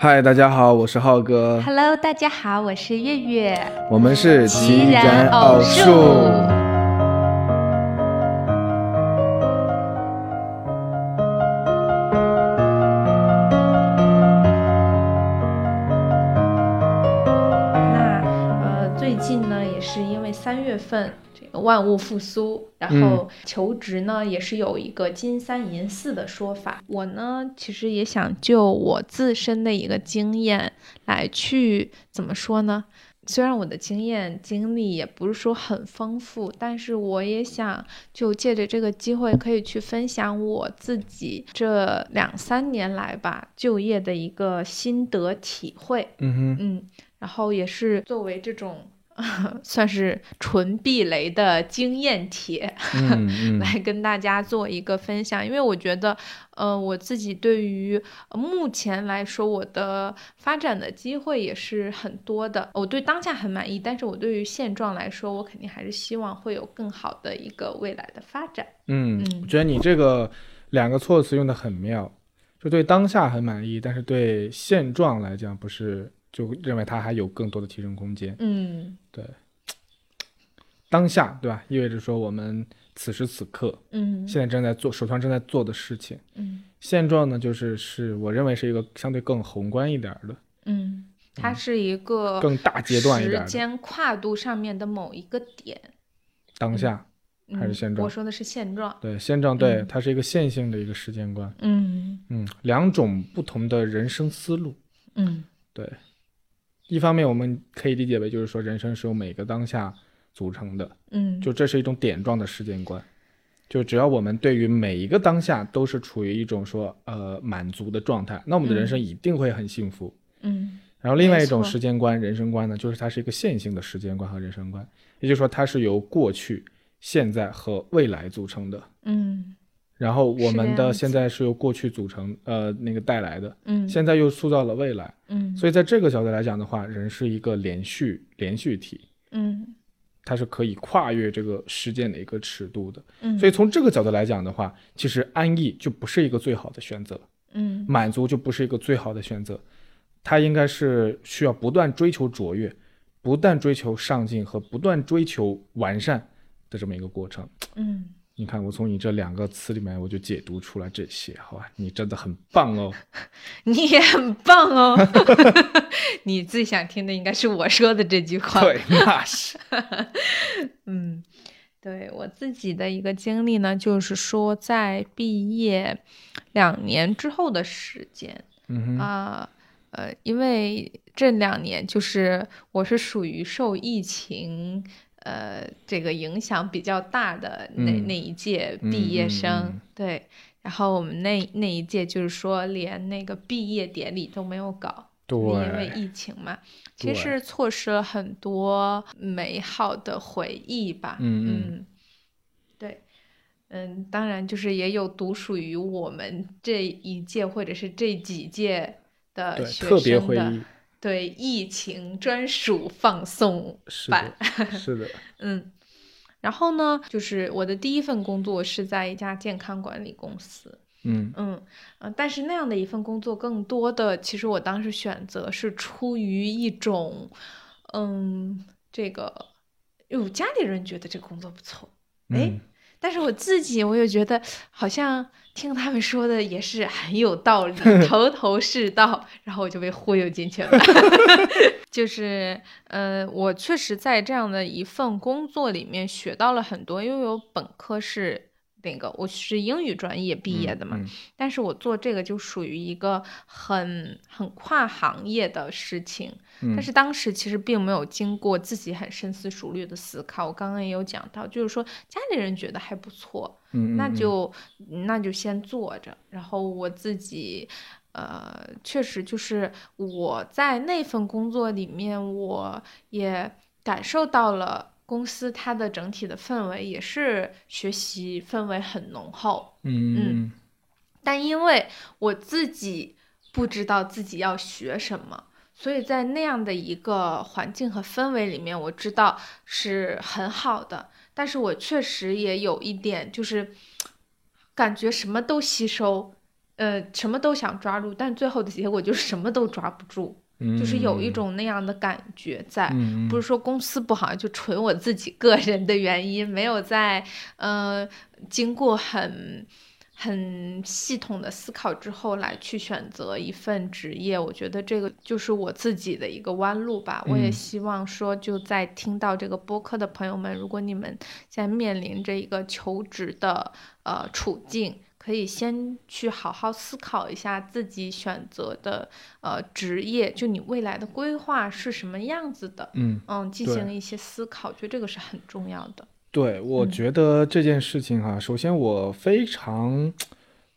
嗨，大家好，我是浩哥，Hello，大家好，我是月月。我们是奇然偶数。份这个万物复苏，然后求职呢也是有一个金三银四的说法。我呢，其实也想就我自身的一个经验来去怎么说呢？虽然我的经验经历也不是说很丰富，但是我也想就借着这个机会，可以去分享我自己这两三年来吧就业的一个心得体会。嗯哼，嗯，然后也是作为这种 算是纯避雷的经验帖，嗯嗯 来跟大家做一个分享，因为我觉得，呃，我自己对于呃目前来说，我的发展的机会也是很多的。我对当下很满意，但是我对于现状来说，我肯定还是希望会有更好的一个未来的发展。嗯嗯，我觉得你这个两个措辞用的很妙，就对当下很满意，但是对现状来讲不是，就认为它还有更多的提升空间。嗯对当下，对吧？意味着说我们此时此刻嗯现在正在做手上正在做的事情。嗯现状呢，就是是我认为是一个相对更宏观一点儿的、嗯，它是一个更大阶段一点时间跨度上面的某一个点。当下。还是嗯现状我说的是现状。对，现状对，嗯它是一个线性的一个时间观。嗯嗯，两种不同的人生思路。嗯对，一方面我们可以理解为就是说，人生是由每个当下组成的，嗯，就这是一种点状的时间观。就只要我们对于每一个当下都是处于一种说呃满足的状态，那我们的人生一定会很幸福。嗯然后另外一种时间观、人生观呢，就是它是一个线性的时间观和人生观，也就是说它是由过去、现在和未来组成的。嗯然后我们的现在是由过去组成，呃，那个带来的，嗯现在又塑造了未来。嗯，所以在这个角度来讲的话，人是一个连续连续体，嗯它是可以跨越这个时间的一个尺度的。嗯，所以从这个角度来讲的话，其实安逸就不是一个最好的选择，嗯满足就不是一个最好的选择，它应该是需要不断追求卓越，不断追求上进和不断追求完善的这么一个过程。嗯，你看，我从你这两个词里面，我就解读出来这些，好吧？你真的很棒哦。你也很棒哦。你最想听的应该是我说的这句话。对，那是，嗯，对我自己的一个经历呢，就是说在毕业两年之后的时间啊，呃，因为这两年就是我是属于受疫情呃这个影响比较大的那、嗯那一届嗯毕业嗯生，嗯对，然后我们那那一届就是说连那个毕业典礼都没有搞。对，因为疫情嘛，其实是错失了很多美好的回忆吧。嗯对，嗯，当然就是也有独属于我们这一届或者是这几届的对，学特别生的回忆，对疫情专属放送是版的，。是的，嗯，然后呢，就是我的第一份工作是在一家健康管理公司。嗯嗯呃，但是那样的一份工作，更多的其实我当时选择是出于一种，嗯，这个，因为我家里人觉得这个工作不错，哎嗯，但是我自己我又觉得好像听他们说的也是很有道理，头头是道，然后我就被忽悠进去了。就是呃，我确实在这样的一份工作里面学到了很多，因为我本科是那个我是英语专业毕业的嘛，嗯但是我做这个就属于一个很很跨行业的事情，嗯但是当时其实并没有经过自己很深思熟虑的思考。我刚刚也有讲到，就是说家里人觉得还不错，那就那就先做着，然后我自己。呃，确实就是我在那份工作里面，我也感受到了公司它的整体的氛围，也是学习氛围很浓厚。嗯嗯。但因为我自己不知道自己要学什么，所以在那样的一个环境和氛围里面，我知道是很好的，但是我确实也有一点就是感觉什么都吸收，呃，什么都想抓住，但最后的结果就是什么都抓不住，就是有一种那样的感觉在。嗯，不是说公司不好，就纯我自己个人的原因，没有在呃经过很。很系统的思考之后来去选择一份职业，我觉得这个就是我自己的一个弯路吧。我也希望说，就在听到这个播客的朋友们，如果你们现在面临着一个求职的呃处境，可以先去好好思考一下自己选择的呃职业，就你未来的规划是什么样子的。嗯嗯，进行一些思考，觉得这个是很重要的。对，我觉得这件事情哈，首先我非常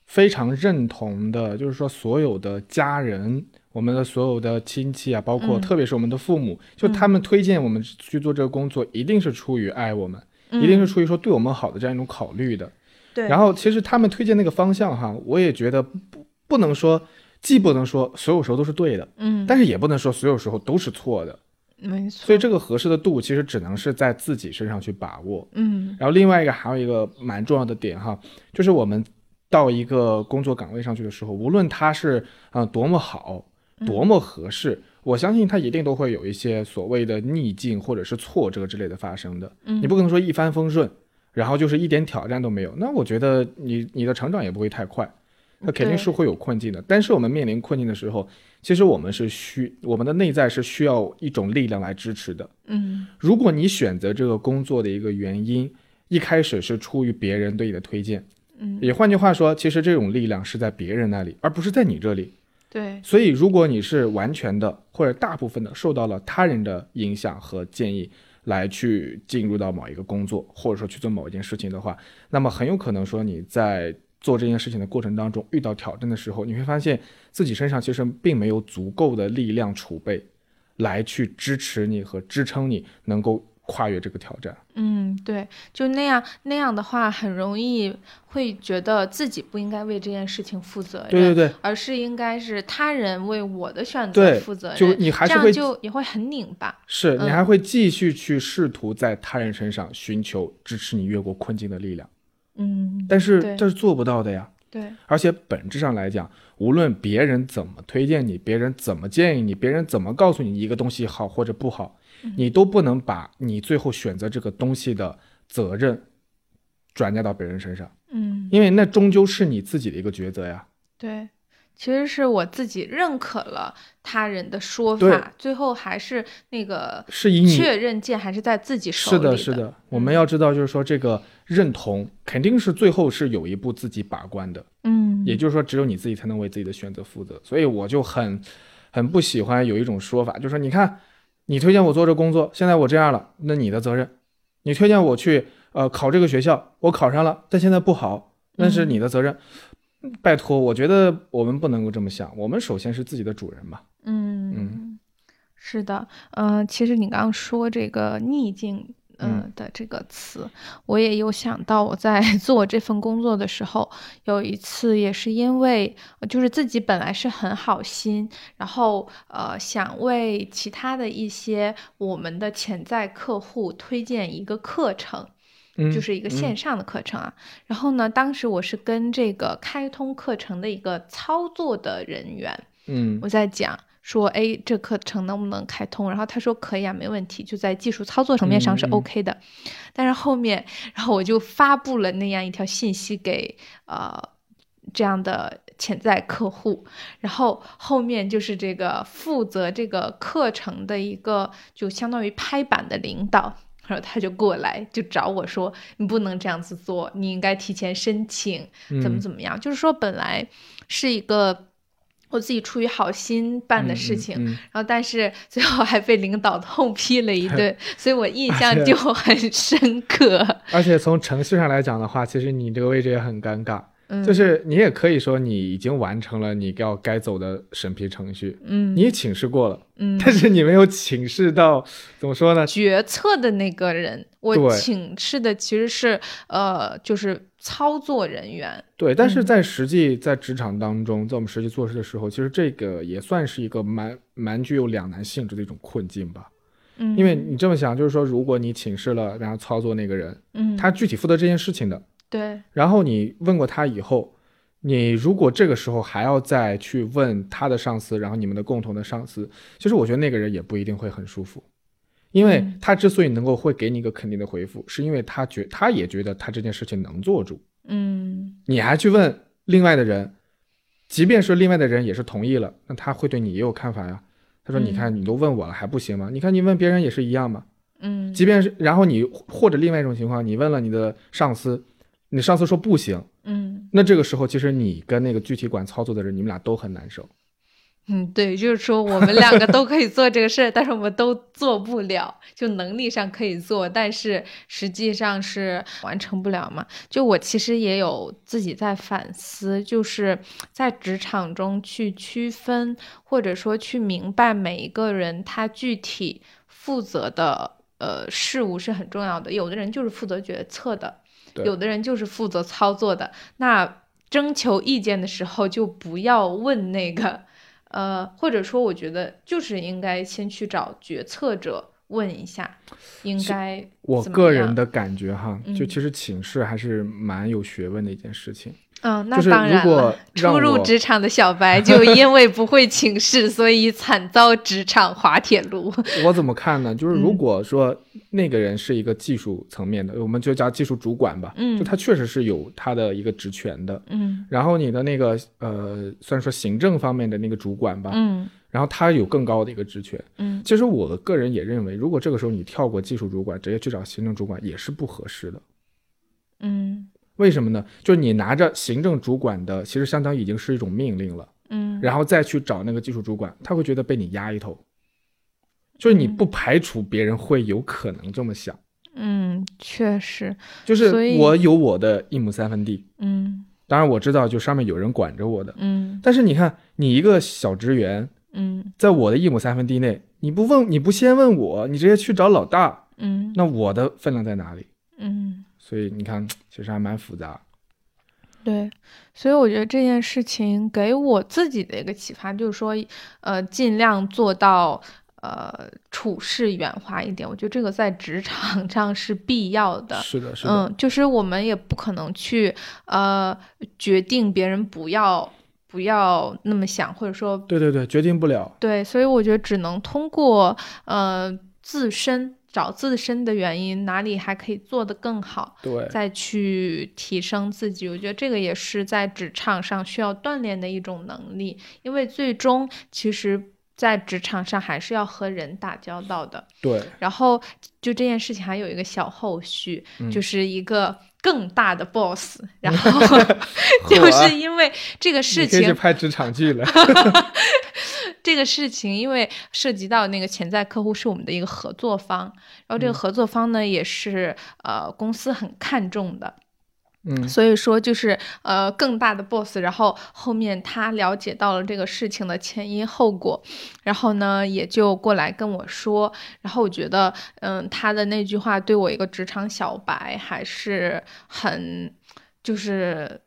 非常认同的，就是说所有的家人，我们的所有的亲戚啊，包括特别是我们的父母，就他们推荐我们去做这个工作，一定是出于爱我们，一定是出于说对我们好的这样一种考虑的。对。然后其实他们推荐那个方向哈，我也觉得不不能说，既不能说所有时候都是对的，嗯，但是也不能说所有时候都是错的。没错，所以这个合适的度其实只能是在自己身上去把握。嗯，然后另外一个还有一个蛮重要的点哈，就是我们到一个工作岗位上去的时候，无论它是啊多么好，多么合适，我相信它一定都会有一些所谓的逆境或者是挫折之类的发生的。嗯，你不可能说一帆风顺，然后就是一点挑战都没有，那我觉得你你的成长也不会太快。那肯定是会有困境的，但是我们面临困境的时候，其实我们是需我们的内在是需要一种力量来支持的。嗯，如果你选择这个工作的一个原因，一开始是出于别人对你的推荐，嗯，也换句话说，其实这种力量是在别人那里，而不是在你这里。对，所以如果你是完全的或者大部分的受到了他人的影响和建议来去进入到某一个工作，或者说去做某一件事情的话，那么很有可能说你在。做这件事情的过程当中，遇到挑战的时候，你会发现自己身上其实并没有足够的力量储备，来去支持你和支撑你能够跨越这个挑战。嗯，对，就那样那样的话，很容易会觉得自己不应该为这件事情负责任，对对对，而是应该是他人为我的选择负责任，就你还是会就也会很拧巴，是你还会继续去试图在他人身上寻求支持你越过困境的力量。嗯，但是这是做不到的呀。对，而且本质上来讲，无论别人怎么推荐你，别人怎么建议你，别人怎么告诉你一个东西好或者不好，你都不能把你最后选择这个东西的责任转嫁到别人身上。嗯，因为那终究是你自己的一个抉择呀。对。其实是我自己认可了他人的说法，最后还是那个是以确认键还是在自己手里的。是的，是的。我们要知道，就是说这个认同肯定是最后是有一步自己把关的。嗯，也就是说，只有你自己才能为自己的选择负责。所以我就很很不喜欢有一种说法，就是说，你看，你推荐我做这工作，现在我这样了，那你的责任；你推荐我去呃考这个学校，我考上了，但现在不好，那是你的责任。拜托，我觉得我们不能够这么想。我们首先是自己的主人嘛。嗯嗯，是的。嗯，其实你刚刚说这个逆境，嗯的这个词，我也有想到。我在 做这份工作的时候，有一次也是因为，就是自己本来是很好心，然后呃想为其他的一些我们的潜在客户推荐一个课程。就是一个线上的课程啊，然后呢，当时我是跟这个开通课程的一个操作的人员，嗯，我在讲说，哎，这课程能不能开通？然后他说可以啊，没问题，就在技术操作层面上是 OK 的。但是后面，然后我就发布了那样一条信息给呃这样的潜在客户，然后后面就是这个负责这个课程的一个，就相当于拍板的领导。然后他就过来就找我说：“你不能这样子做，你应该提前申请，怎么怎么样？就是说本来是一个我自己出于好心办的事情，然后但是最后还被领导痛批了一顿，所以我印象就很深刻。而且从程序上来讲的话，其实你这个位置也很尴尬。”就是你也可以说你已经完成了你要该走的审批程序，嗯，你也请示过了，嗯，但是你没有请示到怎么说呢？决策的那个人，我请示的其实是呃，就是操作人员。对，但是在实际在职场当中，在我们实际做事的时候，其实这个也算是一个蛮蛮具有两难性质的一种困境吧。嗯，因为你这么想，就是说，如果你请示了然后操作那个人，嗯，他具体负责这件事情的。对，然后你问过他以后，你如果这个时候还要再去问他的上司，然后你们的共同的上司，其实我觉得那个人也不一定会很舒服，因为嗯。他之所以能够会给你一个肯定的回复，是因为他觉他也觉得他这件事情能做主，嗯。你还去问另外的人，即便是另外的人也是同意了，那他会对你也有看法呀。他说：“嗯。你看，你都问我了还不行吗？你看你问别人也是一样嘛。嗯。即便是然后你或者另外一种情况，你问了你的上司，你上司说不行，嗯那这个时候其实你跟那个具体管操作的人，你们俩都很难受。嗯，对，就是说我们两个都可以做这个事儿，但是我们都做不了，就能力上可以做，但是实际上是完成不了嘛。就我其实也有自己在反思，就是在职场中去区分，或者说去明白每一个人他具体负责的呃事物是很重要的。有的人就是负责决策的，对有的人就是负责操作的。那征求意见的时候，就不要问那个。呃，或者说，我觉得就是应该先去找决策者问一下，应该我个人的感觉哈，嗯就其实请示还是蛮有学问的一件事情。嗯，那就是当然如果了。初入职场的小白就因为不会请示，所以惨遭职场滑铁卢。我怎么看呢？就是如嗯果说那个人是一个技术层面的，我们就叫技术主管吧，嗯就他确实是有他的一个职权的。嗯然后你的那个呃，算是说行政方面的那个主管吧，嗯然后他有更高的一个职权。嗯其实我个人也认为，如果这个时候你跳过技术主管，直接去找行政主管，也是不合适的。嗯为什么呢？就是你拿着行政主管的，其实相当于已经是一种命令了，嗯。然后再去找那个技术主管，他会觉得被你压一头。就是你不排除别人会有可能这么想，嗯，确实，就是我有我的一亩三分地，嗯。当然我知道就上面有人管着我的，嗯。但是你看你一个小职员，嗯。在我的一亩三分地内，你不问你不先问我，你直接去找老大，嗯。那我的分量在哪里？嗯。所以你看，其实还蛮复杂。对，所以我觉得这件事情给我自己的一个启发，就是说，呃，尽量做到呃处事圆滑一点。我觉得这个在职场上是必要的。是的，是的，嗯，就是我们也不可能去呃决定别人不要不要那么想，或者说对对对，决定不了。对，所以我觉得只能通过呃自身找自身的原因，哪里还可以做得更好。对，再去提升自己，我觉得这个也是在职场上需要锻炼的一种能力，因为最终其实，在职场上还是要和人打交道的。对，然后就这件事情还有一个小后续，嗯就是一个更大的 boss，然后 就是因为这个事情，拍职场剧了。这个事情因为涉及到那个潜在客户是我们的一个合作方，然后这个合作方呢也是呃公司很看重的。嗯，所以说就是呃更大的 boss，然后后面他了解到了这个事情的前因后果，然后呢也就过来跟我说，然后我觉得嗯他的那句话对我一个职场小白还是很就是。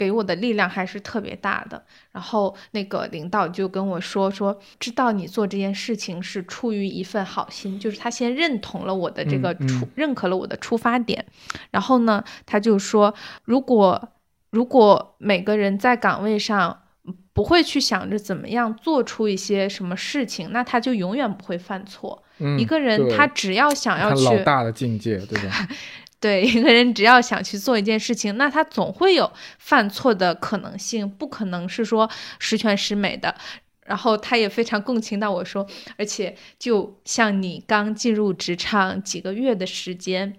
给我的力量还是特别大的，然后那个领导就跟我说说，知道你做这件事情是出于一份好心，就是他先认同了我的这个嗯出，嗯认可了我的出发点，然后呢，他就说，如果如果每个人在岗位上不会去想着怎么样做出一些什么事情，那他就永远不会犯错。嗯一个人他只要想要去老大的境界，对吧？对一个人只要想去做一件事情，那他总会有犯错的可能性，不可能是说十全十美的。然后他也非常共情到我说，而且就像你刚进入职场几个月的时间。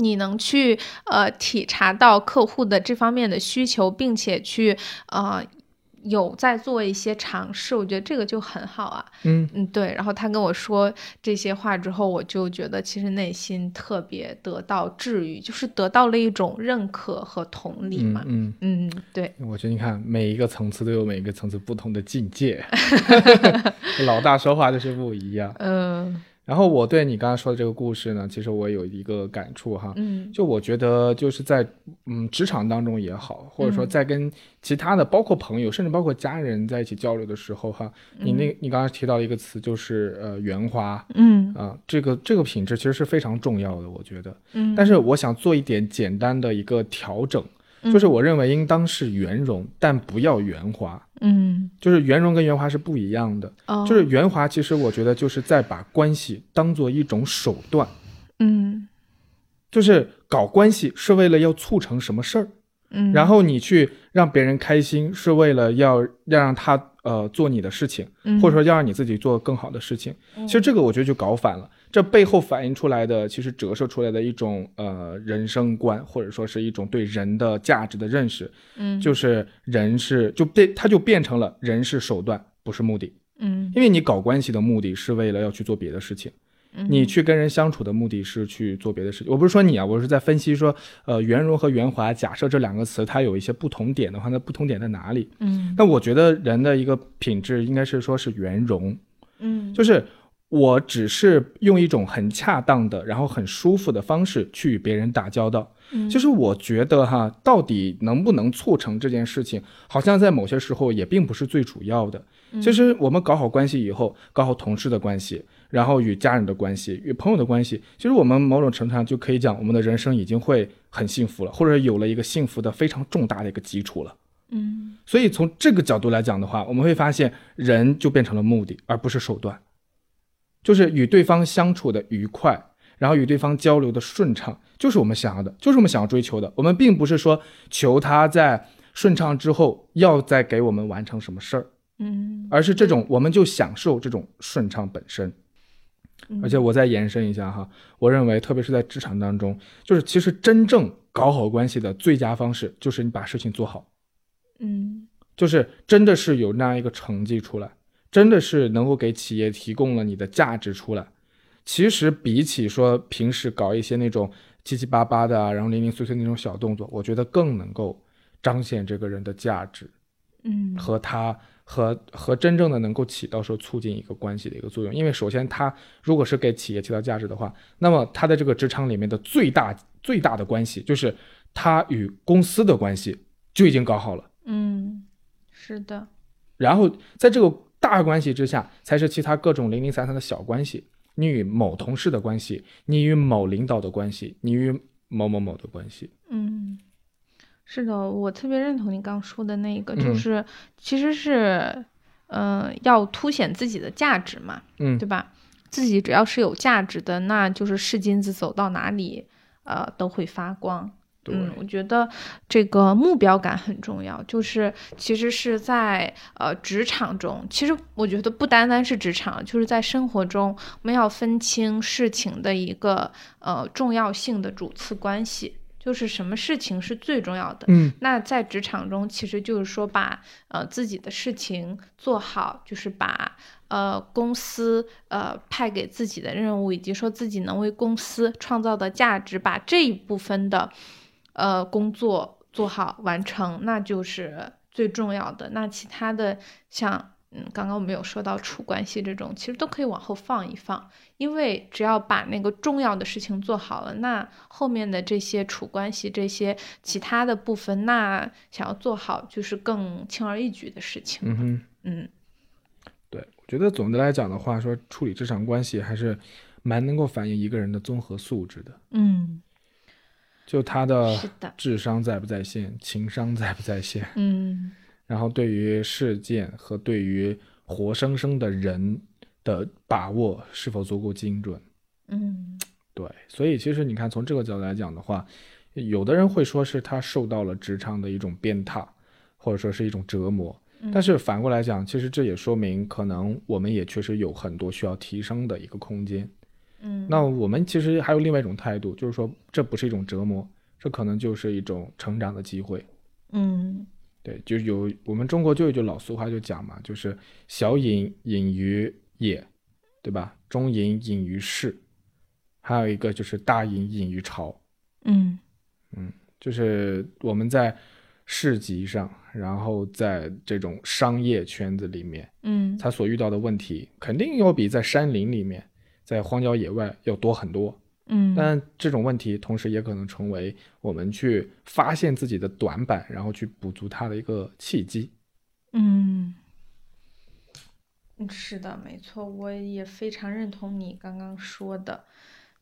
你能去呃体察到客户的这方面的需求，并且去呃有在做一些尝试，我觉得这个就很好啊。嗯，嗯，对。然后他跟我说这些话之后，我就觉得其实内心特别得到治愈，就是得到了一种认可和同理嘛。嗯嗯，嗯，对，我觉得你看每一个层次都有每一个层次不同的境界，老大说话就是不一样。嗯然后我对你刚刚说的这个故事呢，其实我有一个感触哈，嗯。就我觉得就是在嗯职场当中也好，或者说嗯。在跟其他的包括朋友，甚至包括家人在一起交流的时候哈，你那你刚刚提到一个词就是呃圆滑。嗯。啊，这个这个品质其实是非常重要的，我觉得。嗯，但是我想做一点简单的一个调整，就是我认为应当是圆融，但不要圆滑。嗯，就是圆融跟圆滑是不一样的。哦，就是圆滑，其实我觉得就是在把关系当做一种手段，嗯就是搞关系是为了要促成什么事儿，嗯，然后你去让别人开心是为了要要让他呃做你的事情，嗯或者说要让你自己做更好的事情。其实这个我觉得就搞反了，这背后反映出来的其实折射出来的一种呃人生观，或者说是一种对人的价值的认识，嗯。就是人是就变它就变成了人是手段，不是目的。嗯。因为你搞关系的目的是为了要去做别的事情，嗯。你去跟人相处的目的是去做别的事情。我不是说你啊，我是在分析说，呃，圆融和圆滑，假设这两个词它有一些不同点的话，那不同点在哪里？嗯。那我觉得人的一个品质应该是说是圆融，嗯。就是我只是用一种很恰当的，然后很舒服的方式去与别人打交道。嗯就是我觉得哈，到底能不能促成这件事情，好像在某些时候也并不是最主要的。其实我们搞好关系以后，搞好同事的关系，然后与家人的关系，与朋友的关系，其实我们某种程度上就可以讲，我们的人生已经会很幸福了，或者有了一个幸福的非常重大的一个基础了。嗯所以从这个角度来讲的话，我们会发现人就变成了目的，而不是手段，就是与对方相处的愉快，然后与对方交流的顺畅，就是我们想要的，就是我们想要追求的。我们并不是说求他在顺畅之后要再给我们完成什么事儿，嗯而是这种我们就享受这种顺畅本身。嗯而且我再延伸一下哈，我认为特别是在职场当中，就是其实真正搞好关系的最佳方式，就是你把事情做好。嗯就是真的是有那样一个成绩出来，真的是能够给企业提供了你的价值出来。其实比起说平时搞一些那种七七八八的啊，然后零零碎碎那种小动作，我觉得更能够彰显这个人的价值嗯和他和和真正的能够起到说促进一个关系的一个作用。因为首先他如果是给企业起到价值的话，那么他在这个职场里面的最大最大的关系就是他与公司的关系就已经搞好了。嗯，是的，然后在这个大关系之下，才是其他各种零零散散的小关系。你与某同事的关系，你与某领导的关系，你与某某某的关系。嗯，是的，我特别认同你刚说的那个，就嗯是其实是，嗯、要凸显自己的价值嘛，嗯对吧？自己只要是有价值的，那就是是金子，走到哪里，呃，都会发光。对，嗯，我觉得这个目标感很重要，就是其实是在呃职场中，其实我觉得不单单是职场，就是在生活中，我们要分清事情的一个呃重要性的主次关系，就是什么事情是最重要的。嗯那在职场中，其实就是说把呃自己的事情做好，就是把呃公司呃派给自己的任务，以及说自己能为公司创造的价值，把这一部分的呃工作做好完成，那就是最重要的。那其他的像嗯，刚刚我们有说到处关系这种，其实都可以往后放一放，因为只要把那个重要的事情做好了，那后面的这些处关系、这些其他的部分，那想要做好就是更轻而易举的事情。嗯哼，嗯对，我觉得总的来讲的话，说处理职场关系还是蛮能够反映一个人的综合素质的，嗯，就他的，智商在不在线，情商在不在线，嗯然后对于事件和对于活生生的人的把握是否足够精准。嗯对，所以其实你看，从这个角度来讲的话，有的人会说是他受到了职场的一种鞭挞，或者说是一种折磨。但是反过来讲，其实这也说明，可能我们也确实有很多需要提升的一个空间。嗯，那我们其实还有另外一种态度，就是说这不是一种折磨，这可能就是一种成长的机会。嗯对，就有我们中国就有一句老俗话就讲嘛，就是小隐隐于野，对吧？中隐隐于市，还有一个就是大隐隐于朝。嗯就是我们在市集上，然后在这种商业圈子里面，嗯他所遇到的问题肯定要比在山林里面、在荒郊野外要多很多。嗯，但这种问题同时也可能成为我们去发现自己的短板，然后去补足它的一个契机。嗯，嗯是的，没错，我也非常认同你刚刚说的，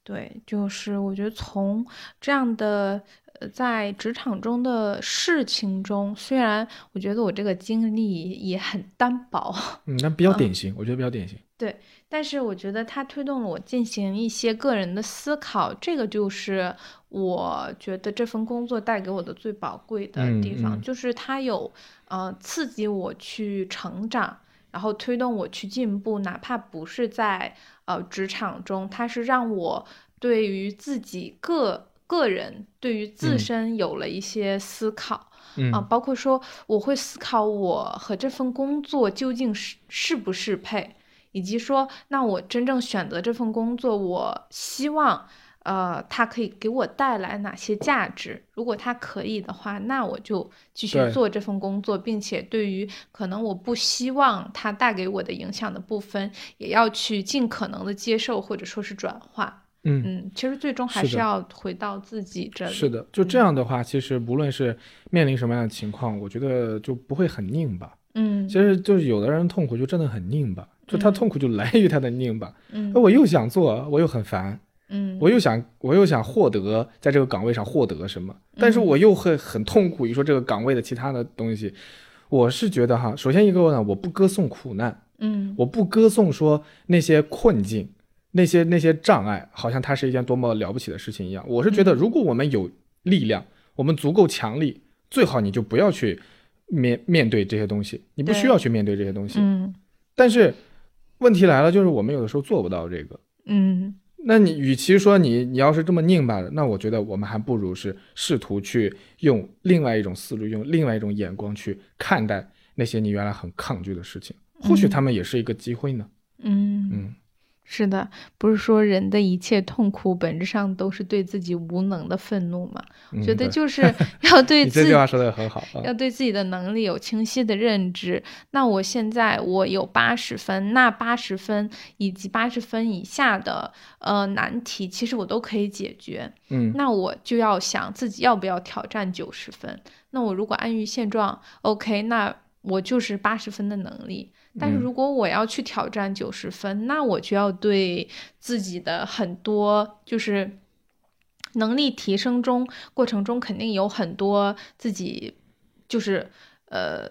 对，就是我觉得从这样的呃在职场中的事情中，虽然我觉得我这个经历也很单薄，嗯，那比较典型，我觉得比较典型。对但是我觉得它推动了我进行一些个人的思考，这个就是我觉得这份工作带给我的最宝贵的地方，嗯嗯就是它有呃刺激我去成长，然后推动我去进步，哪怕不是在呃职场中，它是让我对于自己个个人对于自嗯身有了一些思考。嗯啊，包括说我会思考我和这份工作究竟是适不适配，以及说那我真正选择这份工作，我希望呃它可以给我带来哪些价值。如果它可以的话，那我就继续做这份工作，并且对于可能我不希望它带给我的影响的部分，也要去尽可能的接受或者说是转化。嗯，嗯，其实最终还是要回到自己这里。是的，就这样的话，其实不论是面临什么样的情况，我觉得就不会很拧巴。嗯其实就是有的人痛苦就真的很拧巴，就他嗯痛苦就来源于他的拧巴。嗯我又想做，我又很烦，嗯，我又想我又想获得在这个岗位上获得什么，但是嗯我又会很痛苦于说这个岗位的其他的东西。我是觉得哈，首先一个呢，我不歌颂苦难，嗯我不歌颂说那些困境、那些那些障碍，好像它是一件多么了不起的事情一样。我是觉得，嗯如果我们有力量，我们足够强力，最好你就不要去面面对这些东西，你不需要去面对这些东西。嗯但是问题来了，就是我们有的时候做不到这个。嗯那你与其说你你要是这么拧巴的，那我觉得我们还不如是试图去用另外一种思路，用另外一种眼光去看待那些你原来很抗拒的事情，或许嗯。他们也是一个机会呢。嗯，嗯，是的，不是说人的一切痛苦本质上都是对自己无能的愤怒嘛？嗯觉得就是 要对自己这句话说的很好啊。要对自己的能力有清晰的认知。那我现在我有八十分，那八十分以及八十分以下的呃难题，其实我都可以解决。嗯那我就要想自己要不要挑战九十分。那我如果安于现状，OK，那我就是八十分的能力。但是嗯。如果我要去挑战九十分，那我就要对自己的很多就是能力提升中过程中，肯定有很多自己就是呃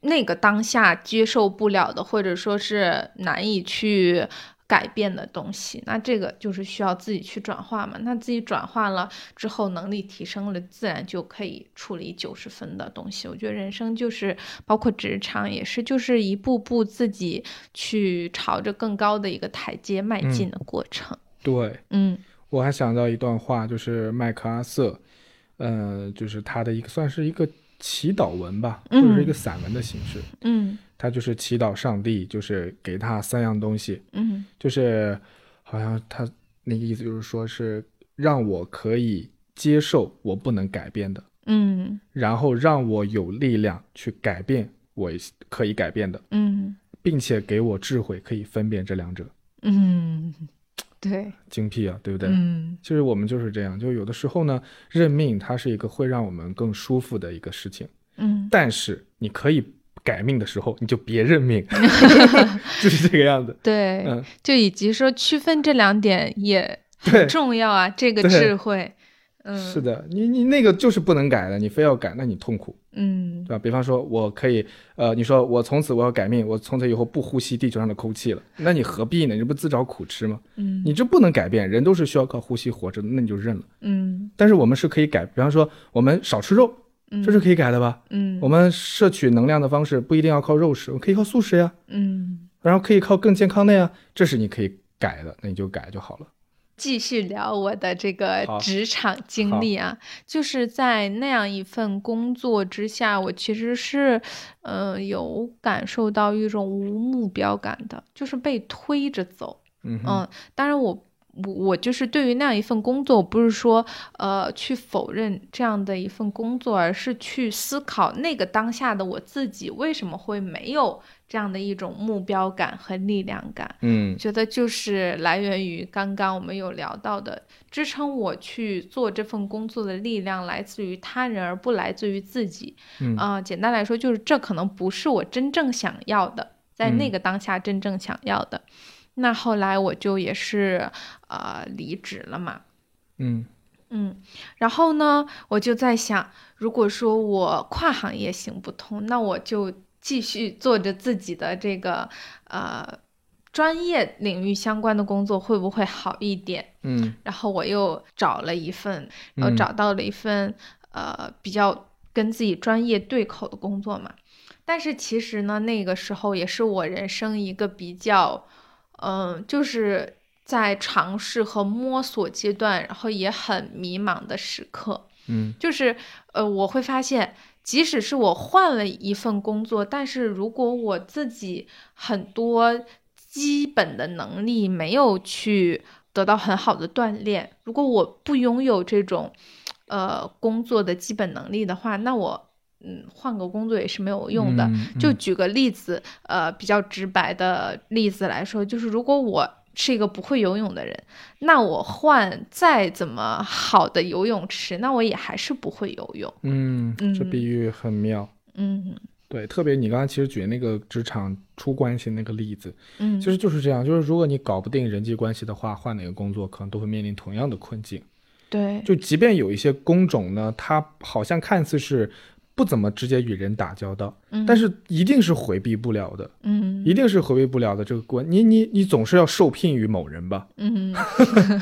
那个当下接受不了的，或者说是难以去改变的东西。那这个就是需要自己去转化嘛。那自己转化了之后，能力提升了，自然就可以处理九十分的东西。我觉得人生就是包括职场也是，就是一步步自己去朝着更高的一个台阶迈进的过程。对，嗯我还想到一段话，就是麦克阿瑟，呃，就是他的一个算是一个祈祷文吧，或者是一个散文的形式。嗯他就是祈祷上帝，就是给他三样东西，嗯。就是好像他那个意思就是说是让我可以接受我不能改变的，嗯。然后让我有力量去改变我可以改变的，嗯。并且给我智慧可以分辨这两者。嗯，对，精辟啊，对不对？嗯。其实我们就是这样，就有的时候呢，认命它是一个会让我们更舒服的一个事情，嗯。但是你可以改命的时候，你就别认命，就是这个样子。对，嗯，就以及说区分这两点也很，重要啊，这个智慧。嗯，是，的，你你那个就是不能改的，你非要改，那你痛苦，嗯对吧？比方说，我可以，呃，你说我从此我要改命，我从此以后不呼吸地球上的空气了，那你何必呢？你这不自找苦吃吗？嗯你这不能改变，人都是需要靠呼吸活着的，那你就认了。嗯但是我们是可以改，比方说我们少吃肉，嗯，这是可以改的吧？嗯。我们摄取能量的方式不一定要靠肉食，我可以靠素食呀，嗯，然后可以靠更健康的呀，这是你可以改的，那你就改就好了。继续聊我的这个职场经历啊，就是在那样一份工作之下，我其实是，呃，有感受到一种无目标感的，就是被推着走。嗯，当然我我我就是对于那样一份工作，我不是说呃去否认这样的一份工作，而是去思考那个当下的我自己为什么会没有这样的一种目标感和力量感。嗯觉得就是来源于刚刚我们有聊到的，支撑我去做这份工作的力量来自于他人，而不来自于自己。嗯啊、简单来说，就是这可能不是我真正想要的，在那嗯个当下真正想要的。那后来我就也是呃离职了嘛。嗯嗯，然后呢，我就在想，如果说我跨行业行不通，那我就继续做着自己的这个呃专业领域相关的工作，会不会好一点？嗯然后我又找了一份，然后嗯找到了一份、呃比较跟自己专业对口的工作嘛。但是其实呢，那个时候也是我人生一个比较，嗯、就是在尝试和摸索阶段，然后也很迷茫的时刻。嗯就是呃，我会发现，即使是我换了一份工作，但是如果我自己很多基本的能力没有去得到很好的锻炼，如果我不拥有这种呃工作的基本能力的话，那我嗯换个工作也是没有用的。嗯嗯就举个例子，呃，比较直白的例子来说，就是如果我是一个不会游泳的人，那我换再怎么好的游泳池，那我也还是不会游泳。嗯，这嗯比喻很妙。嗯对，特别你刚才其实举的那个职场出关系那个例子，嗯，其实就是这样。就是如果你搞不定人际关系的话，换哪个工作可能都会面临同样的困境。对，就即便有一些工种呢，它好像看似是不怎么直接与人打交道，嗯但是一定是回避不了的，嗯一定是回避不了的这个关。你你你总是要受聘于某人吧？嗯，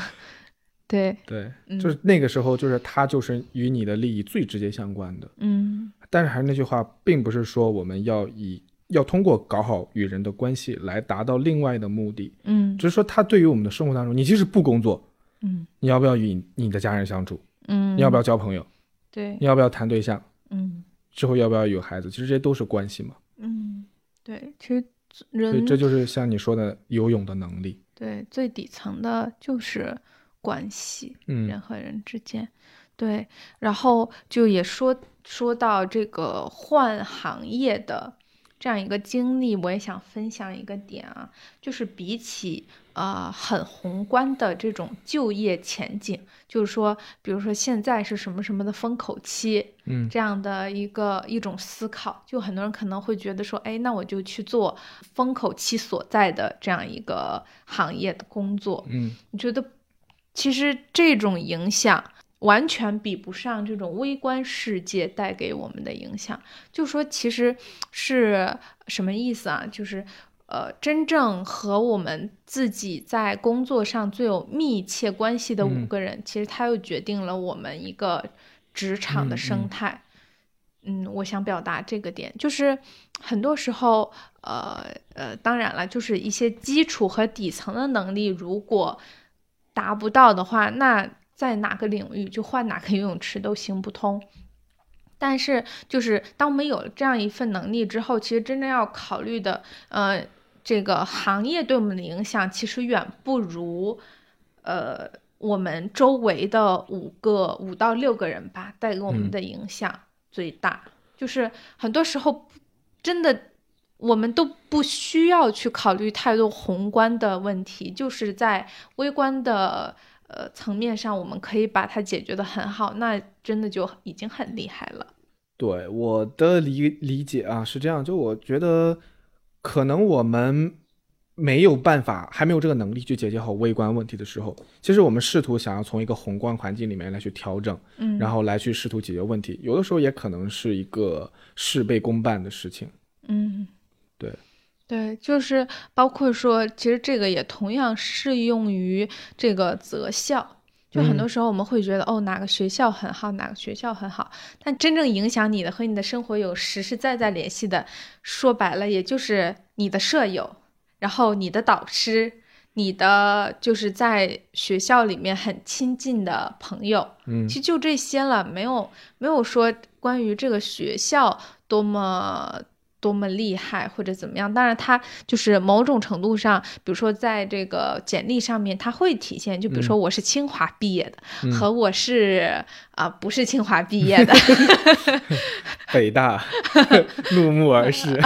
对，对，嗯就是那个时候，就是他就是与你的利益最直接相关的。嗯但是还是那句话，并不是说我们要以要通过搞好与人的关系来达到另外的目的，嗯只是说他对于我们的生活当中，你即使不工作，嗯你要不要与你的家人相处？嗯，你要不要交朋友？对，你要不要谈对象？嗯之后要不要有孩子？其实这些都是关系嘛。嗯对，其实人这就是像你说的游泳的能力。对最底层的就是关系。嗯人嗯和人之间。对，然后就也说说到这个换行业的这样一个经历，我也想分享一个点啊，就是比起呃很宏观的这种就业前景，就是说，比如说现在是什么什么的风口期，嗯。这样的一个一种思考，就很多人可能会觉得说，哎，那我就去做风口期所在的这样一个行业的工作，嗯。我觉得其实这种影响完全比不上这种微观世界带给我们的影响。就说其实是什么意思啊？就是呃，真正和我们自己在工作上最有密切关系的五嗯个人，其实他又决定了我们一个职场的嗯生嗯态。嗯，我想表达这个点，就是很多时候，呃呃，当然了，就是一些基础和底层的能力，如果达不到的话，那在哪个领域就换哪个游泳池都行不通。但是，就是当我们有了这样一份能力之后，其实真正要考虑的，呃，这个行业对我们的影响，其实远不如，呃，我们周围的五个五到六个人吧带给我们嗯的影响最大。就是很多时候，真的我们都不需要去考虑太多宏观的问题，就是在微观的呃层面上，我们可以把它解决的很好，那真的就已经很厉害了。对我的理理解啊是这样，就我觉得可能我们没有办法，还没有这个能力去解决好微观问题的时候，其实我们试图想要从一个宏观环境里面来去调整，嗯，然后来去试图解决问题，有的时候也可能是一个事倍功半的事情。嗯，对。对，就是包括说，其实这个也同样适用于这个择校。就很多时候我们会觉得，哦，哪个学校很好，哪个学校很好，但真正影响你的和你的生活有实实在在联系的，说白了，也就是你的舍友，然后你的导师，你的就是在学校里面很亲近的朋友，嗯。其实就这些了，没有没有说关于这个学校多么多么厉害或者怎么样。当然，他就是某种程度上，比如说在这个简历上面，他会体现。就比如说我是清华毕业的，嗯和我是啊、不是清华毕业的，北大 怒目而视。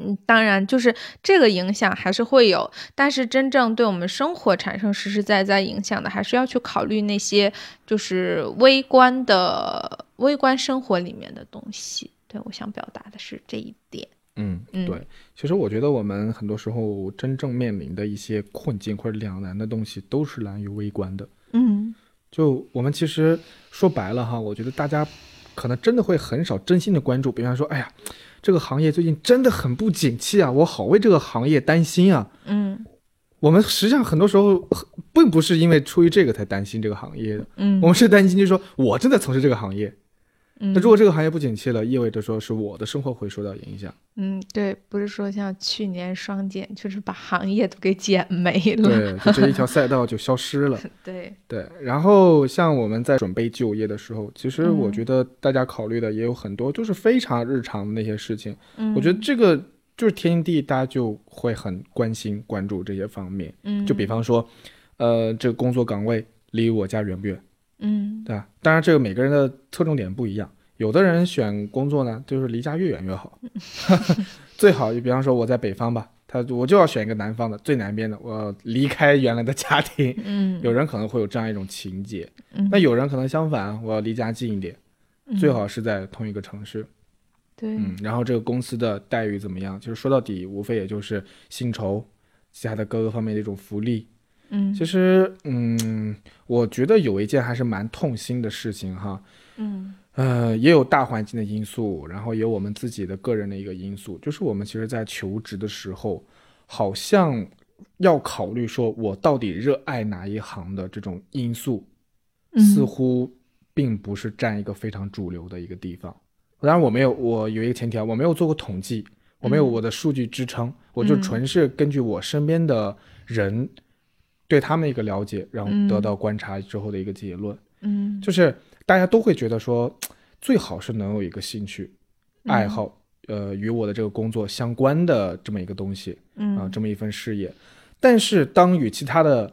嗯，当然就是这个影响还是会有，但是真正对我们生活产生实实在在影响的，还是要去考虑那些就是微观的微观生活里面的东西。对我想表达的是这一点。嗯，嗯对。其实我觉得我们很多时候真正面临的一些困境或者两难的东西，都是来源于微观的。嗯就我们其实说白了哈，我觉得大家可能真的会很少真心的关注，比方说，哎呀，这个行业最近真的很不景气啊，我好为这个行业担心啊。嗯我们实际上很多时候并不是因为出于这个才担心这个行业的，嗯我们是担心，就是说我正在从事这个行业，嗯那如果这个行业不景气了，意味着说是我的生活会受到影响。嗯，对，不是说像去年双减，就是把行业都给减没了。对，就这一条 赛道就消失了。对，对，然后像我们在准备就业的时候，其实我嗯觉得大家考虑的也有很多，就是非常日常的那些事情。嗯，我觉得这个就是天经地义，大家就会很关心、关注这些方面。嗯，就比方说，呃，这个工作岗位离我家远不远，嗯对吧？当然，这个每个人的侧重点不一样。有的人选工作呢，就是离家越远越好，最好就比方说我在北方吧，他我就要选一个南方的最南边的，我要离开原来的家庭。嗯，有人可能会有这样一种情节，嗯那有人可能相反，我要离家近一点，嗯最好是在同一个城市。对，嗯，然后这个公司的待遇怎么样？就是说到底，无非也就是薪酬，其他的各个方面的一种福利。嗯，其实，嗯，我觉得有一件还是蛮痛心的事情哈，嗯。呃，也有大环境的因素，然后也有我们自己的个人的一个因素，就是我们其实在求职的时候，好像要考虑说我到底热爱哪一行的这种因素，嗯。似乎并不是占一个非常主流的一个地方。当然，我没有，我有一个前提啊，我没有做过统计，我没有嗯。我的数据支撑，我就嗯。纯是根据我身边的人对他们一个了解，然后得嗯。到观察之后的一个结论。嗯，就是大家都会觉得说，最好是能有一个兴趣、嗯。爱好，呃，与我的这个工作相关的这么一个东西嗯。啊、这么一份事业。但是当与其他的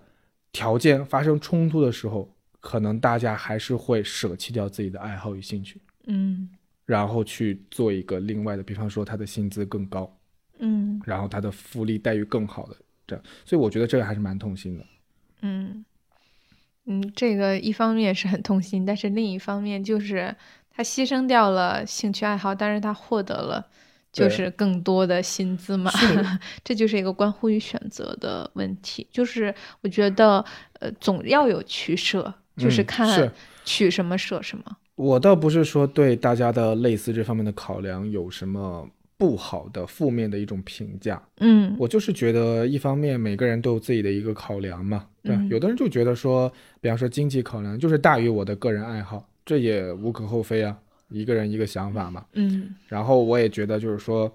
条件发生冲突的时候，可能大家还是会舍弃掉自己的爱好与兴趣，嗯。然后去做一个另外的，比方说他的薪资更高，嗯。然后他的福利待遇更好的这样。所以我觉得这个还是蛮痛心的。嗯嗯，这个一方面是很痛心，但是另一方面就是他牺牲掉了兴趣爱好，但是他获得了就是更多的薪资嘛，这就是一个关乎于选择的问题。就是我觉得呃总要有取舍，就是嗯看取什么舍什么。我倒不是说对大家的类似这方面的考量有什么不好的、负面的一种评价，嗯。我就是觉得一方面每个人都有自己的一个考量嘛，对有的人就觉得说，比方说经济考量就是大于我的个人爱好，这也无可厚非啊，一个人一个想法嘛。嗯。然后我也觉得就是说，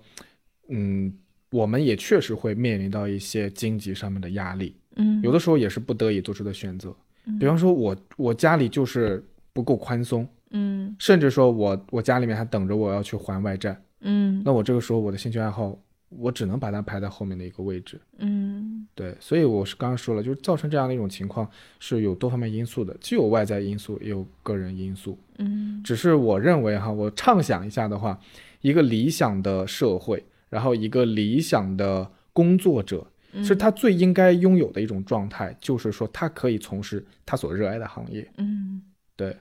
嗯，我们也确实会面临到一些经济上面的压力，嗯，有的时候也是不得已做出的选择。嗯。比方说我我家里就是不够宽松，嗯。甚至说我我家里面还等着我要去还外债，嗯那我这个时候我的兴趣爱好，我只能把它排在后面的一个位置。嗯对，所以我是刚刚说了，就是造成这样的一种情况是有多方面因素的，既有外在因素，也有个人因素。嗯只是我认为哈，我畅想一下的话，一个理想的社会，然后一个理想的工作者，嗯，是他最应该拥有的一种状态，就是说他可以从事他所热爱的行业。嗯对，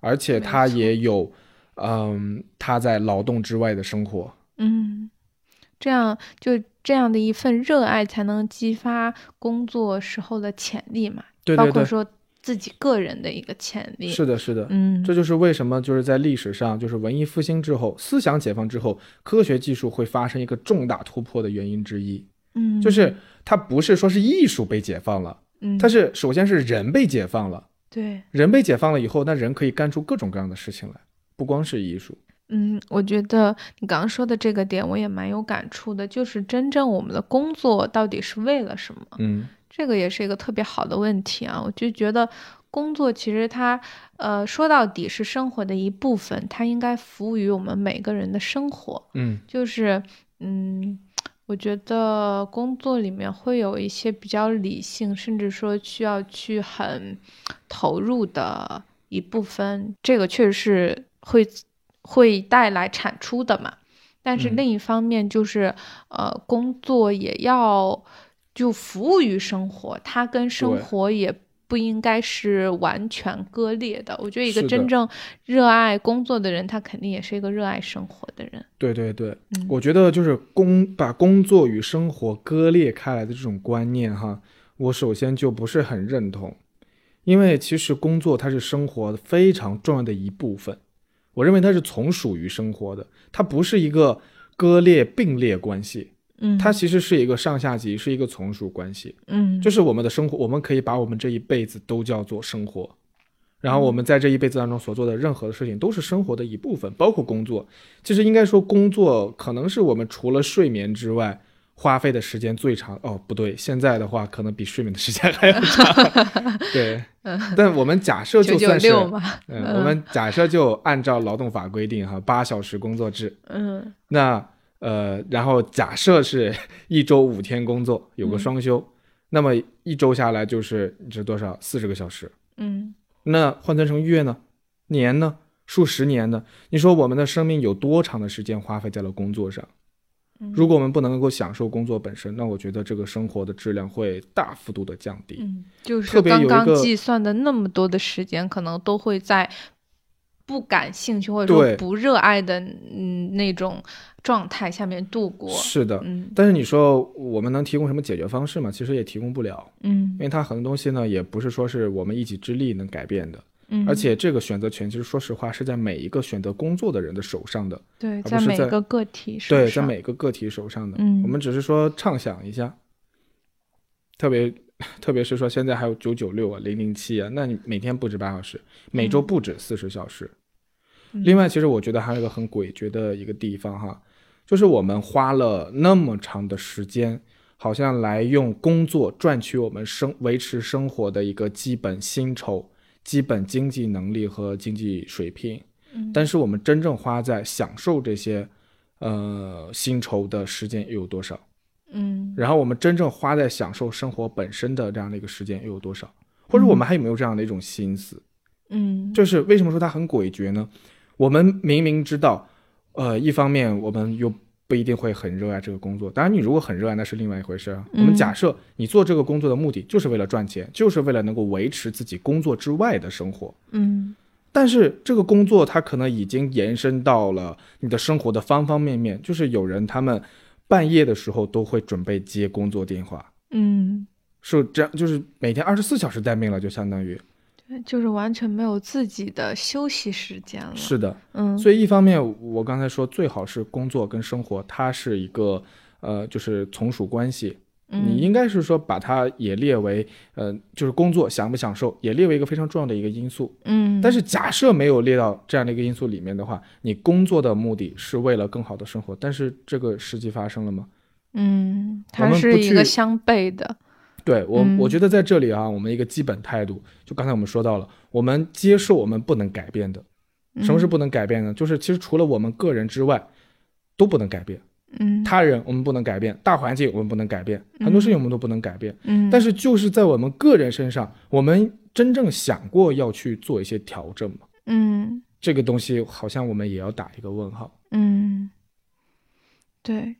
而且他也有，嗯，他在劳动之外的生活。嗯，这样就这样的一份热爱，才能激发工作时候的潜力嘛，对对对，包括说自己个人的一个潜力。是的，是的。嗯，这就是为什么就是在历史上，就是文艺复兴之后，思想解放之后，科学技术会发生一个重大突破的原因之一。嗯，就是它不是说是艺术被解放了，嗯，它是首先是人被解放了，对，人被解放了以后，那人可以干出各种各样的事情来，不光是艺术。嗯，我觉得你刚刚说的这个点，我也蛮有感触的，就是真正我们的工作到底是为了什么？嗯这个也是一个特别好的问题啊！我就觉得工作其实它，呃，说到底是生活的一部分，它应该服务于我们每个人的生活。嗯就是，嗯，我觉得工作里面会有一些比较理性，甚至说需要去很投入的一部分，这个确实是会会带来产出的嘛。但是嗯另一方面，就是、呃，工作也要就服务于生活，它跟生活也不应该是完全割裂的。我觉得一个真正热爱工作的人，他肯定也是一个热爱生活的人。对对对，嗯我觉得就是工把工作与生活割裂开来的这种观念哈，我首先就不是很认同，因为其实工作它是生活非常重要的一部分，我认为它是从属于生活的，它不是一个割裂并列关系，嗯，它其实是一个上下级，是一个从属关系。嗯，就是我们的生活，我们可以把我们这一辈子都叫做生活，然后我们在这一辈子当中所做的任何的事情都是生活的一部分，包括工作。其实应该说，工作可能是我们除了睡眠之外花费的时间最长。哦，不对，现在的话可能比睡眠的时间还要长。对，但我们假设就算是，嗯，我们假设就按照劳动法规定哈，八小时工作制，嗯那呃，然后假设是一周五天工作，有个嗯双休，那么一周下来就是这多少？四十个小时。嗯那换算成月呢？年呢？数十年呢？你说我们的生命有多长的时间花费在了工作上？嗯如果我们不能够享受工作本身，那我觉得这个生活的质量会大幅度的降低。嗯，就是刚刚计算的那么多的时间，可能都会在不感兴趣或者说不热爱的嗯那种状态下面度过。是的，嗯但是你说我们能提供什么解决方式吗？其实也提供不了，嗯因为它很多东西呢，也不是说是我们一己之力能改变的。嗯，而且这个选择权，其实说实话是在每一个选择工作的人的手上的，对，而不是在在每个个体手对，在每个个体手上的。嗯。我们只是说畅想一下，特别 特别是说现在还有九九六啊、零零七啊，那你每天不止八小时，每周不止四十小时。嗯。另外，其实我觉得还有一个很诡谲的一个地方哈，就是我们花了那么长的时间，好像来用工作赚取我们生维持生活的一个基本薪酬、基本经济能力和经济水平，嗯但是我们真正花在享受这些呃薪酬的时间又有多少？嗯然后我们真正花在享受生活本身的这样的一个时间又有多少？或者我们还有没有这样的一种心思？嗯就是为什么说它很诡谲呢？我们明明知道，呃，一方面我们又不一定会很热爱这个工作，当然你如果很热爱那是另外一回事啊。我们嗯假设你做这个工作的目的就是为了赚钱，就是为了能够维持自己工作之外的生活。嗯。但是这个工作它可能已经延伸到了你的生活的方方面面，就是有人他们半夜的时候都会准备接工作电话，嗯，是这样，就是每天二十四小时待命了，就相当于。对，就是完全没有自己的休息时间了。是的。嗯，所以一方面，我刚才说最好是工作跟生活，它是一个呃，就是从属关系。嗯你应该是说把它也列为呃，就是工作享不享受也列为一个非常重要的一个因素。嗯，但是假设没有列到这样的一个因素里面的话，你工作的目的是为了更好的生活，但是这个实际发生了吗？嗯，它们是一个相悖的。对我，嗯我觉得在这里啊，我们一个基本态度，就刚才我们说到了，我们接受我们不能改变的。什么是不能改变呢？就是其实除了我们个人之外，都不能改变。嗯他人我们不能改变，大环境我们不能改变，很多事情我们都不能改变。嗯，但是就是在我们个人身上，我们真正想过要去做一些调整吗？嗯这个东西好像我们也要打一个问号。嗯，对，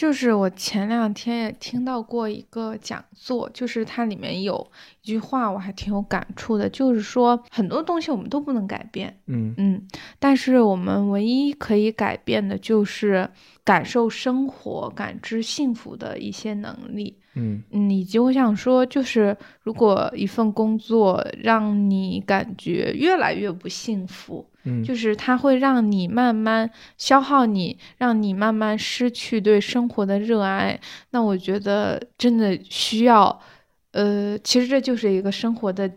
就是我前两天也听到过一个讲座，就是它里面有一句话我还挺有感触的，就是说很多东西我们都不能改变，嗯嗯，但是我们唯一可以改变的就是感受生活、感知幸福的一些能力。嗯嗯，以及我想说，就是如果一份工作让你感觉越来越不幸福，嗯，就是它会让你慢慢消耗你，让你慢慢失去对生活的热爱。那我觉得真的需要，呃，其实这就是一个生活的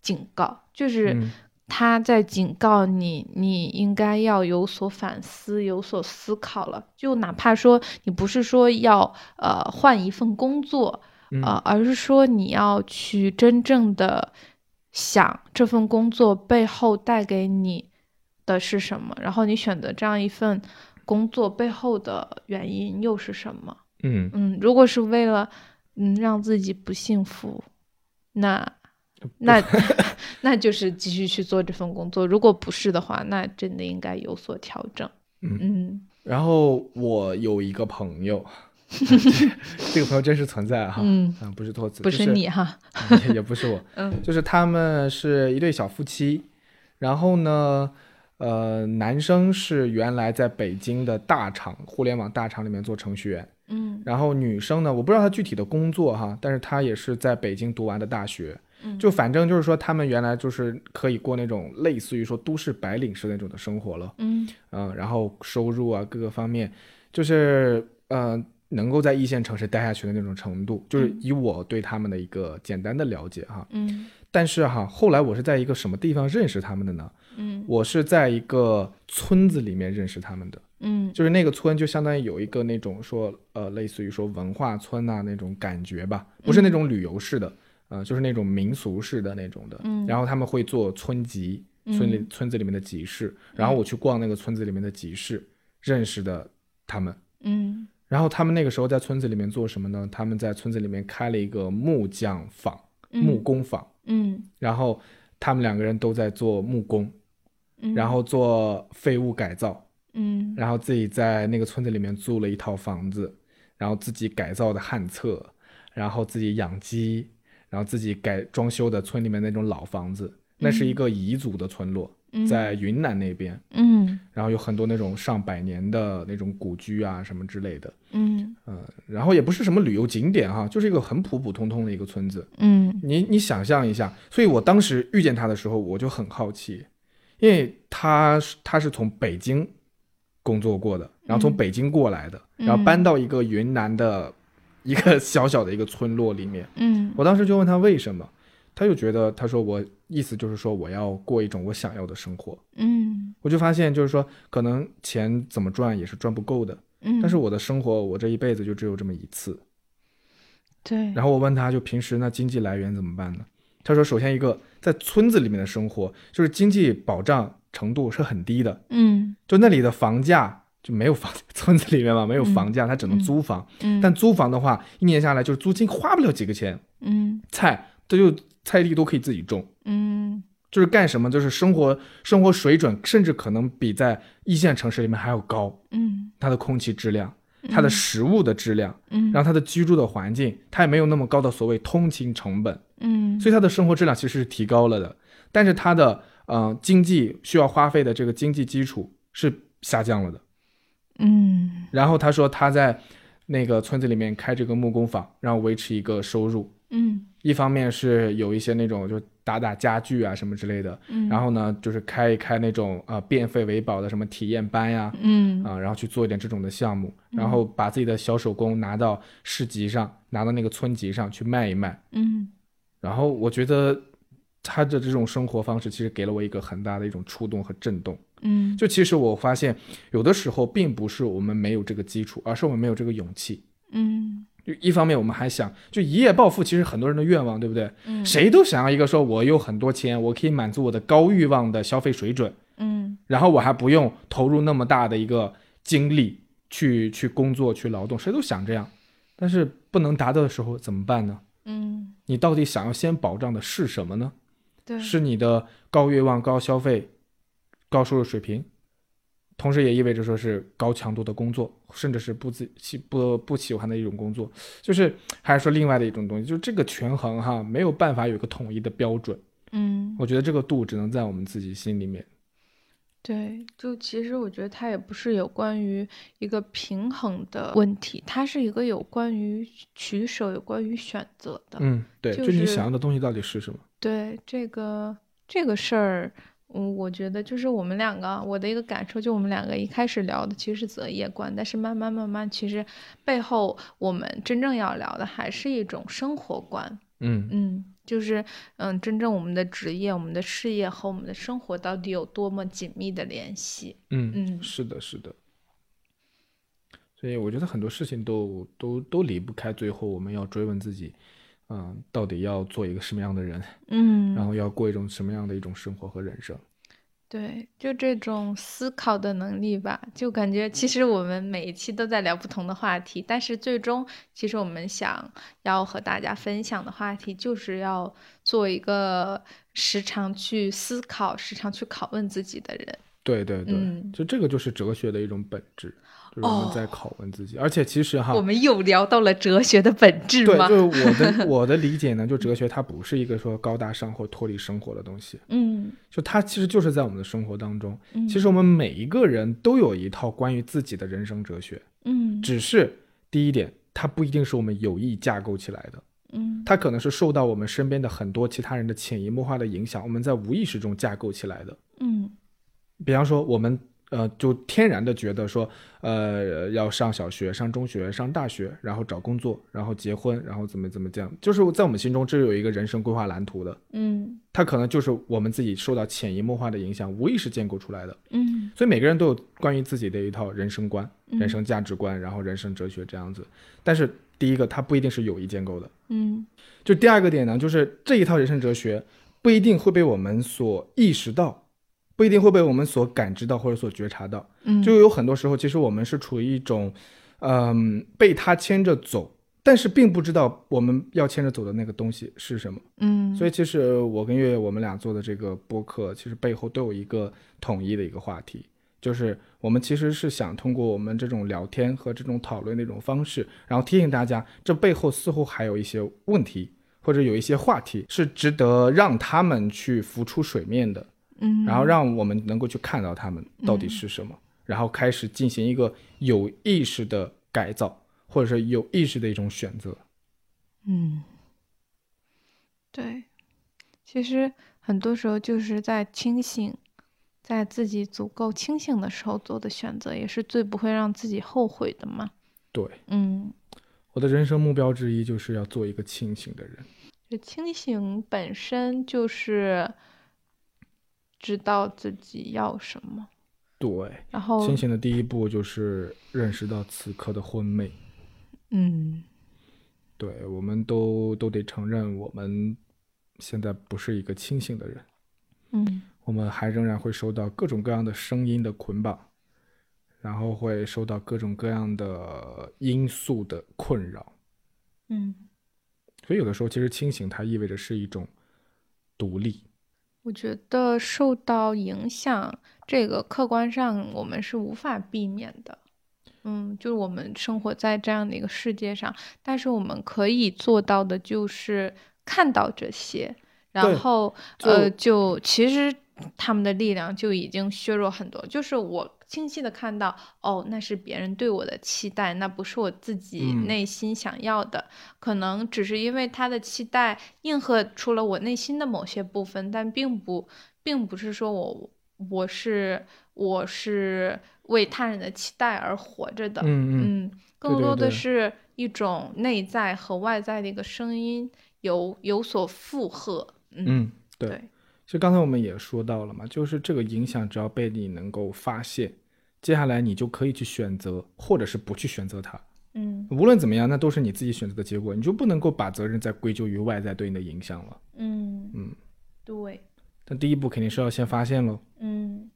警告，就是嗯他在警告你，你应该要有所反思，有所思考了。就哪怕说你不是说要呃换一份工作，嗯呃，而是说你要去真正的想这份工作背后带给你的是什么，然后你选择这样一份工作背后的原因又是什么？嗯嗯，如果是为了嗯让自己不幸福，那那 那就是继续去做这份工作。如果不是的话，那真的应该有所调整。嗯嗯然后我有一个朋友，这个朋友真实存在哈，嗯嗯，不是托词，不是你哈，嗯也也不是我，嗯就是他们是一对小夫妻，然后呢，呃，男生是原来在北京的大厂互联网大厂里面做程序员，嗯。然后女生呢，我不知道她具体的工作哈，但是她也是在北京读完的大学，嗯。就反正就是说他们原来就是可以过那种类似于说都市白领式那种的生活了，嗯。嗯，然后收入啊各个方面，就是呃能够在一线城市待下去的那种程度，就是嗯以我对他们的一个简单的了解哈。嗯但是哈，后来我是在一个什么地方认识他们的呢？嗯我是在一个村子里面认识他们的，嗯就是那个村就相当于有一个那种说呃类似于说文化村啊那种感觉吧，不是那种旅游式的，呃就是那种民俗式的那种的。嗯然后他们会做村集，村里村子里面的集市，然后我去逛那个村子里面的集市，认识的他们。嗯然后他们那个时候在村子里面做什么呢？他们在村子里面开了一个木匠坊、木工坊，嗯。然后他们两个人都在做木工，嗯，然后做废物改造，嗯。然后自己在那个村子里面租了一套房子，然后自己改造的旱厕，然后自己养鸡，然后自己改装修的村里面那种老房子，那是一个彝族的村落，在云南那边，嗯。然后有很多那种上百年的那种古居啊什么之类的，嗯。嗯，然后也不是什么旅游景点哈，就是一个很普普通通的一个村子。嗯。你你想象一下，所以我当时遇见他的时候，我就很好奇，因为他是他是从北京工作过的，然后从北京过来的，然后搬到一个云南的一个小小的一个村落里面。嗯。我当时就问他为什么，他就觉得他说我意思就是说我要过一种我想要的生活。嗯我就发现就是说可能钱怎么赚也是赚不够的，嗯，但是我的生活我这一辈子就只有这么一次。对，然后我问他就平时那经济来源怎么办呢？他说首先一个在村子里面的生活就是经济保障程度是很低的，嗯就那里的房价就没有房，村子里面嘛没有房价，他只能租房。嗯，但租房的话，一年下来就是租金花不了几个钱，嗯菜这就菜地都可以自己种。嗯就是干什么，就是生活生活水准，甚至可能比在一线城市里面还要高。嗯它的空气质量，它的食物的质量，嗯，然后它的居住的环境，它也没有那么高的所谓通勤成本，嗯所以它的生活质量其实是提高了的。但是它的呃经济需要花费的这个经济基础是下降了的。嗯然后他说他在那个村子里面开这个木工坊，然后维持一个收入。嗯一方面是有一些那种就打打家具啊什么之类的，嗯，然后呢就是开一开那种啊、呃变废为宝的什么体验班呀，嗯啊、然后去做一点这种的项目，然后把自己的小手工拿到市集上，拿到那个村集上去卖一卖。嗯然后我觉得他的这种生活方式其实给了我一个很大的一种触动和震动。嗯就其实我发现，有的时候并不是我们没有这个基础，而是我们没有这个勇气。嗯就一方面我们还想就一夜暴富，其实很多人的愿望，对不对？嗯谁都想要一个说我有很多钱，我可以满足我的高欲望的消费水准，嗯然后我还不用投入那么大的一个精力去去工作去劳动，谁都想这样。但是不能达到的时候怎么办呢？嗯，你到底想要先保障的是什么呢？对，是你的高欲望、高消费、高收入水平，同时也意味着说是高强度的工作，甚至是不自喜不不喜欢的一种工作，就是还是说另外的一种东西，就是这个权衡哈，没有办法有一个统一的标准。嗯我觉得这个度只能在我们自己心里面。对，就其实我觉得它也不是有关于一个平衡的问题，它是一个有关于取舍、有关于选择的。嗯，对，就就你想要的东西到底是什么？对这个这个事儿，嗯，我觉得就是我们两个，我的一个感受，就我们两个一开始聊的其实是择业观，但是慢慢慢慢，其实背后我们真正要聊的还是一种生活观。嗯嗯，就是嗯，真正我们的职业、我们的事业和我们的生活到底有多么紧密的联系？嗯嗯是的，是的。所以我觉得很多事情都都都离不开最后我们要追问自己，嗯、到底要做一个什么样的人，嗯，然后要过一种什么样的一种生活和人生。对，就这种思考的能力吧，就感觉其实我们每一期都在聊不同的话题，但是最终其实我们想要和大家分享的话题，就是要做一个时常去思考、时常去拷问自己的人。对对对，嗯就这个就是哲学的一种本质，就是我们在哦拷问自己。而且其实哈，我们又聊到了哲学的本质对，吗？就是我的 我的理解呢，就哲学它不是一个说高大上或脱离生活的东西，嗯就它其实就是在我们的生活当中。嗯，其实我们每一个人都有一套关于自己的人生哲学，嗯只是第一点，它不一定是我们有意架构起来的，嗯它可能是受到我们身边的很多其他人的潜移默化的影响，我们在无意识中架构起来的。嗯比方说，我们呃就天然的觉得说，呃要上小学、上中学、上大学，然后找工作，然后结婚，然后怎么怎么这样，就是在我们心中这有一个人生规划蓝图的，嗯它可能就是我们自己受到潜移默化的影响，无意识建构出来的。嗯所以每个人都有关于自己的一套人生观、嗯人生价值观，然后人生哲学这样子。但是第一个，它不一定是有意建构的。嗯就第二个点呢，就是这一套人生哲学不一定会被我们所意识到，不一定会被我们所感知到或者所觉察到。嗯，就有很多时候，其实我们是处于一种，嗯、被他牵着走，但是并不知道我们要牵着走的那个东西是什么。嗯，所以其实我跟月月我们俩做的这个播客，其实背后都有一个统一的一个话题，就是我们其实是想通过我们这种聊天和这种讨论的一种方式，然后提醒大家，这背后似乎还有一些问题，或者有一些话题是值得让他们去浮出水面的，嗯，然后让我们能够去看到他们到底是什么，然后开始进行一个有意识的改造，或者是有意识的一种选择。嗯，对，其实很多时候就是在清醒，在自己足够清醒的时候做的选择，也是最不会让自己后悔的嘛。对，嗯，我的人生目标之一就是要做一个清醒的人。就清醒本身就是知道自己要什么，对，然后清醒的第一步就是认识到此刻的昏昧。嗯对，我们都都得承认，我们现在不是一个清醒的人，嗯我们还仍然会受到各种各样的声音的捆绑，然后会受到各种各样的因素的困扰。嗯，所以有的时候，其实清醒它意味着是一种独立。我觉得受到影响，这个客观上我们是无法避免的。嗯，就是我们生活在这样的一个世界上，但是我们可以做到的就是看到这些，然后呃，就其实他们的力量就已经削弱很多。就是我清晰的看到，哦，那是别人对我的期待，那不是我自己嗯内心想要的。可能只是因为他的期待应和出了我内心的某些部分，但并不，并不是说我我是我是为他人的期待而活着的。嗯嗯，嗯，更多的是一种内在和外在的一个声音有有所附和。嗯，嗯，对。对，其实刚才我们也说到了嘛，就是这个影响只要被你能够发现，接下来你就可以去选择，或者是不去选择它。嗯无论怎么样，那都是你自己选择的结果，你就不能够把责任再归咎于外在对你的影响了。嗯嗯，对，但第一步肯定是要先发现喽。嗯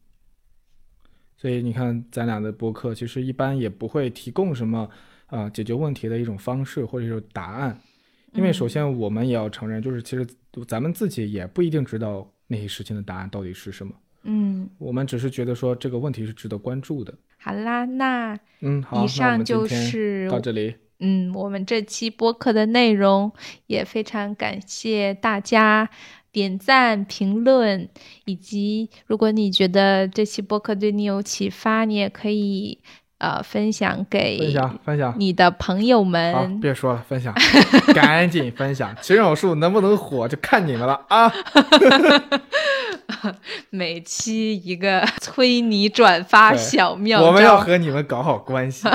所以你看，咱俩的播客其实一般也不会提供什么啊、呃解决问题的一种方式或者是答案，因为首先我们也要承认，就是其实咱们自己也不一定知道那些事情的答案到底是什么，嗯，我们只是觉得说这个问题是值得关注的。好啦，那嗯，好，以上就是到这里。嗯，我们这期播客的内容，也非常感谢大家点赞、评论，以及如果你觉得这期播客对你有启发，你也可以呃分享给分享分享，你的朋友好，们。别说了，分享，赶紧分享。秦手术能不能火，就看你们了啊！每期一个催你转发小妙招，我们要和你们搞好关系。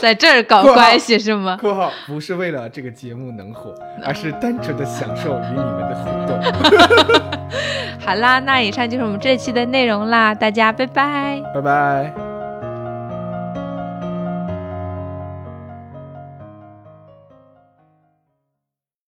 在这儿搞关系是吗？括号不是为了这个节目能火，而是单纯的享受与你们的互动。好啦，那以上就是我们这期的内容啦，大家拜拜。拜拜。